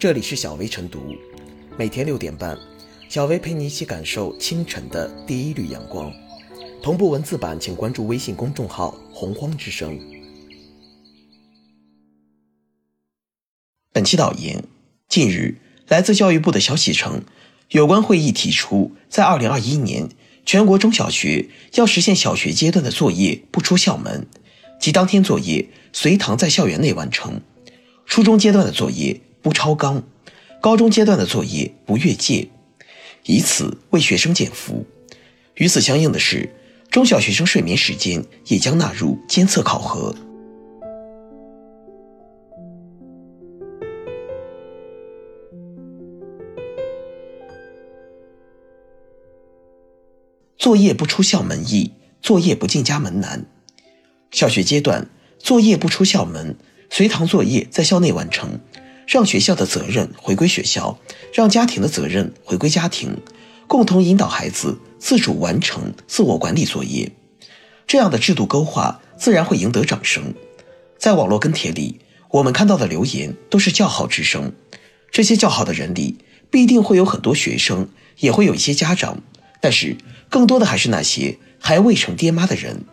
这里是小薇晨读，每天六点半，小薇陪你一起感受清晨的第一缕阳光。同步文字版，请关注微信公众号“洪荒之声”。本期导言：近日，来自教育部的消息称，有关会议提出，在二零二一年，全国中小学要实现小学阶段的作业不出校门，即当天作业随堂在校园内完成；初中阶段的作业不超纲，高中阶段的作业不越界，以此为学生减负。与此相应的是，中小学生睡眠时间也将纳入监测考核。作业不出校门易，作业不进家门难。小学阶段，作业不出校门，随堂作业在校内完成，让学校的责任回归学校，让家庭的责任回归家庭，共同引导孩子自主完成自我管理作业。这样的制度勾画，自然会赢得掌声。在网络跟帖里，我们看到的留言都是叫好之声。这些叫好的人里，必定会有很多学生，也会有一些家长。但是，更多的还是那些还未成爹妈的人。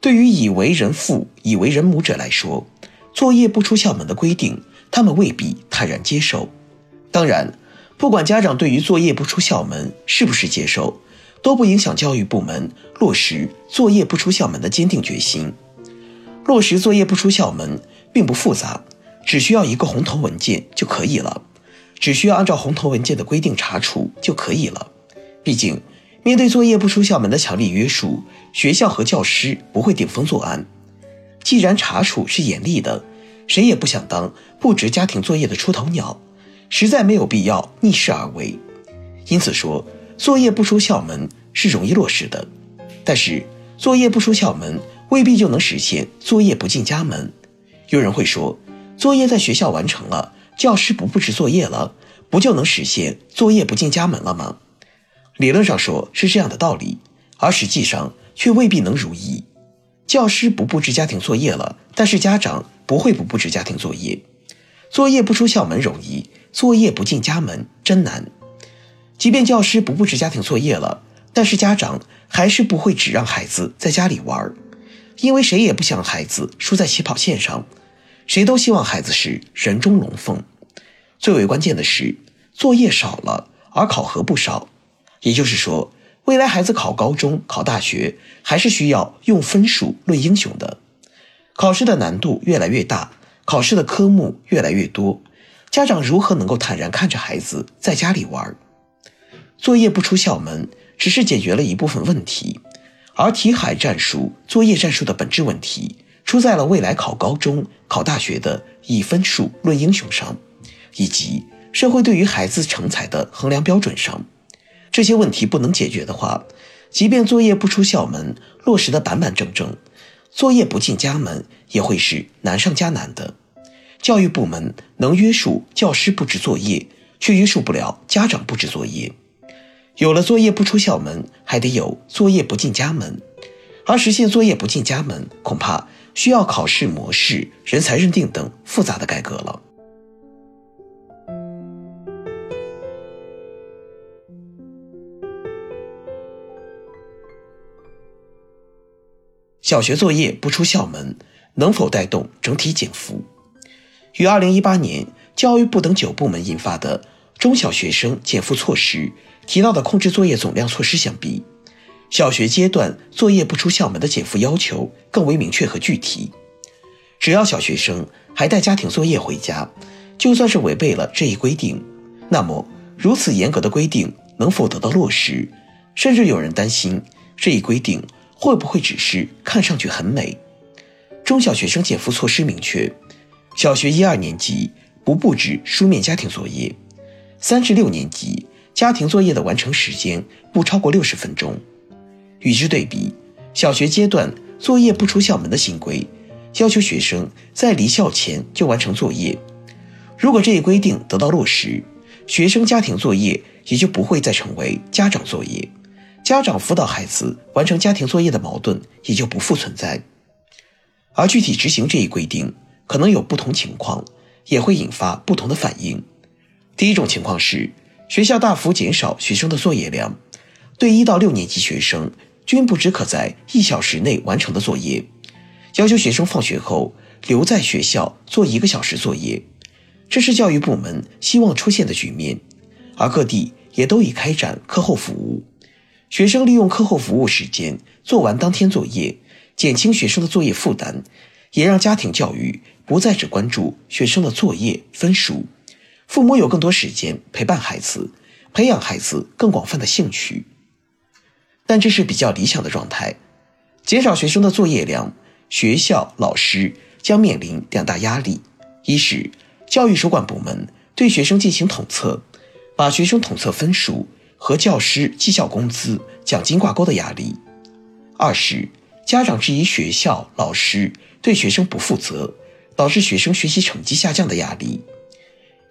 对于已为人父、已为人母者来说，作业不出校门的规定，他们未必坦然接受。当然，不管家长对于作业不出校门是不是接受，都不影响教育部门落实作业不出校门的坚定决心。落实作业不出校门并不复杂，只需要一个红头文件就可以了，只需要按照红头文件的规定查处就可以了。毕竟，面对作业不出校门的强力约束，学校和教师不会顶风作案。既然查处是严厉的，谁也不想当布置家庭作业的出头鸟，实在没有必要逆势而为。因此说，作业不出校门是容易落实的，但是作业不出校门未必就能实现作业不进家门。有人会说，作业在学校完成了，教师不布置作业了，不就能实现作业不进家门了吗？理论上说是这样的道理，而实际上却未必能如意。教师不布置家庭作业了，但是家长不会不布置家庭作业。作业不出校门容易，作业不进家门真难。即便教师不布置家庭作业了，但是家长还是不会只让孩子在家里玩，因为谁也不想孩子输在起跑线上，谁都希望孩子是人中龙凤。最为关键的是，作业少了，而考核不少。也就是说，未来孩子考高中、考大学，还是需要用分数论英雄的。考试的难度越来越大，考试的科目越来越多，家长如何能够坦然看着孩子在家里玩？作业不出校门，只是解决了一部分问题，而题海战术、作业战术的本质问题，出在了未来考高中、考大学的以分数论英雄上，以及社会对于孩子成才的衡量标准上。这些问题不能解决的话，即便作业不出校门，落实的板板正正，作业不进家门也会是难上加难的。教育部门能约束教师布置作业，却约束不了家长布置作业。有了作业不出校门，还得有作业不进家门，而实现作业不进家门，恐怕需要考试模式、人才认定等复杂的改革了。小学作业不出校门，能否带动整体减负？与2018年教育部等九部门印发的《中小学生减负措施》提到的控制作业总量措施相比，小学阶段作业不出校门的减负要求更为明确和具体。只要小学生还带家庭作业回家，就算是违背了这一规定，那么如此严格的规定能否得到落实？甚至有人担心这一规定。会不会只是看上去很美？中小学生减负措施明确，小学一二年级不布置书面家庭作业，三至六年级家庭作业的完成时间不超过六十分钟。与之对比，小学阶段作业不出校门的新规，要求学生在离校前就完成作业。如果这一规定得到落实，学生家庭作业也就不会再成为家长作业。家长辅导孩子完成家庭作业的矛盾也就不复存在，而具体执行这一规定可能有不同情况，也会引发不同的反应。第一种情况是，学校大幅减少学生的作业量，对一到六年级学生均不只可在一小时内完成的作业，要求学生放学后留在学校做一个小时作业。这是教育部门希望出现的局面，而各地也都已开展课后服务，学生利用课后服务时间做完当天作业，减轻学生的作业负担，也让家庭教育不再只关注学生的作业分数，父母有更多时间陪伴孩子，培养孩子更广泛的兴趣。但这是比较理想的状态，减少学生的作业量，学校老师将面临两大压力：一是教育主管部门对学生进行统测，把学生统测分数和教师绩效工资、奖金挂钩的压力；二是家长质疑学校老师对学生不负责，导致学生学习成绩下降的压力。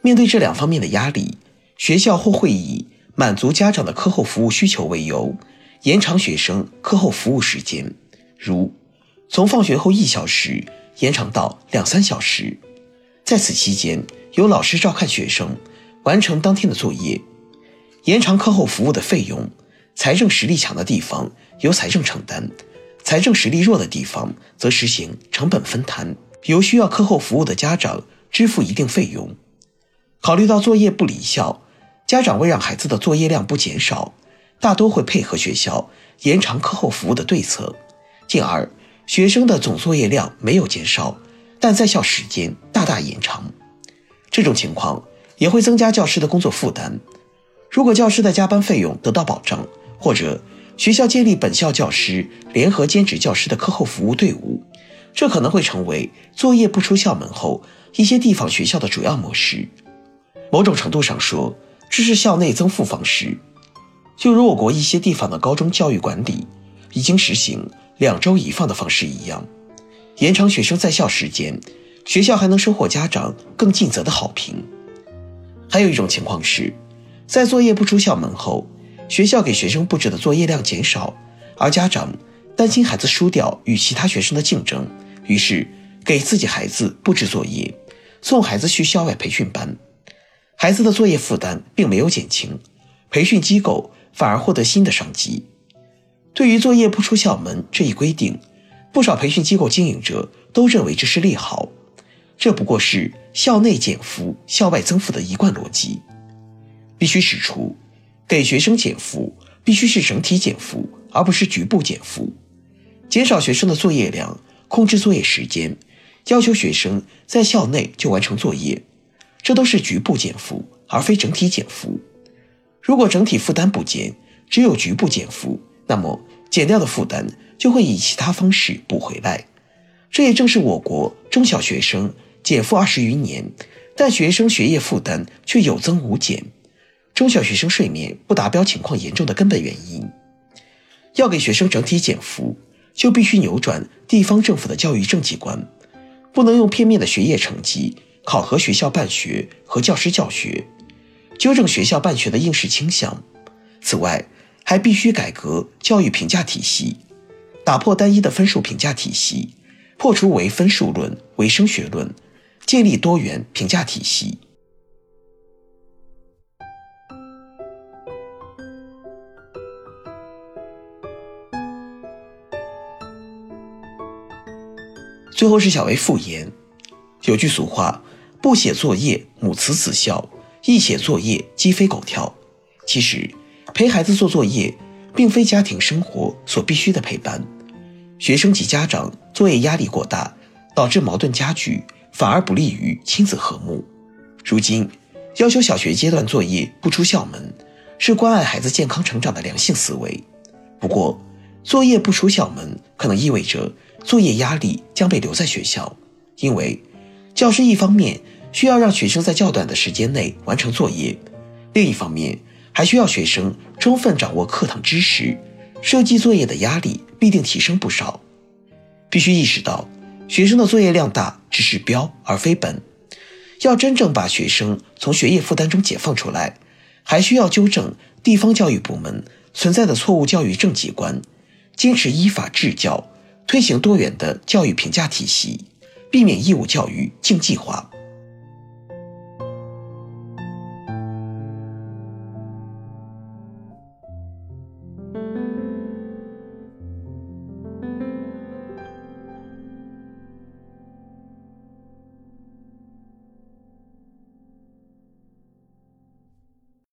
面对这两方面的压力，学校或会以满足家长的课后服务需求为由，延长学生课后服务时间，如从放学后一小时延长到两三小时。在此期间，由老师照看学生，完成当天的作业，延长课后服务的费用。财政实力强的地方由财政承担，财政实力弱的地方则实行成本分摊，由需要课后服务的家长支付一定费用。考虑到作业不离校，家长为让孩子的作业量不减少，大多会配合学校延长课后服务的对策，进而学生的总作业量没有减少。但在校时间大大延长，这种情况也会增加教师的工作负担。如果教师的加班费用得到保障，或者学校建立本校教师联合兼职教师的课后服务队伍，这可能会成为作业不出校门后一些地方学校的主要模式。某种程度上说，这是校内增负方式。就如我国一些地方的高中教育管理已经实行两周一放的方式一样。延长学生在校时间，学校还能收获家长更尽责的好评。还有一种情况是，在作业不出校门后，学校给学生布置的作业量减少，而家长担心孩子输掉与其他学生的竞争，于是给自己孩子布置作业，送孩子去校外培训班。孩子的作业负担并没有减轻，培训机构反而获得新的商机。对于作业不出校门这一规定。不少培训机构经营者都认为这是利好，这不过是校内减负、校外增负的一贯逻辑。必须指出，给学生减负必须是整体减负，而不是局部减负。减少学生的作业量，控制作业时间，要求学生在校内就完成作业，这都是局部减负，而非整体减负。如果整体负担不减，只有局部减负，那么减掉的负担。就会以其他方式补回来，这也正是我国中小学生减负二十余年，但学生学业负担却有增无减，中小学生睡眠不达标情况严重的根本原因。要给学生整体减负，就必须扭转地方政府的教育政绩观，不能用片面的学业成绩考核学校办学和教师教学，纠正学校办学的应试倾向。此外，还必须改革教育评价体系。打破单一的分数评价体系，破除唯分数论、唯升学论，建立多元评价体系。最后是小薇复言，有句俗话：“不写作业母慈子孝，一写作业鸡飞狗跳。”其实，陪孩子做作业，并非家庭生活所必须的陪伴。学生及家长作业压力过大，导致矛盾加剧，反而不利于亲子和睦。如今，要求小学阶段作业不出校门，是关爱孩子健康成长的良性思维。不过，作业不出校门可能意味着作业压力将被留在学校，因为教师一方面需要让学生在较短的时间内完成作业，另一方面还需要学生充分掌握课堂知识。设计作业的压力必定提升不少，必须意识到，学生的作业量大只是标而非本。要真正把学生从学业负担中解放出来，还需要纠正地方教育部门存在的错误教育政绩观，坚持依法治教，推行多元的教育评价体系，避免义务教育竞技化。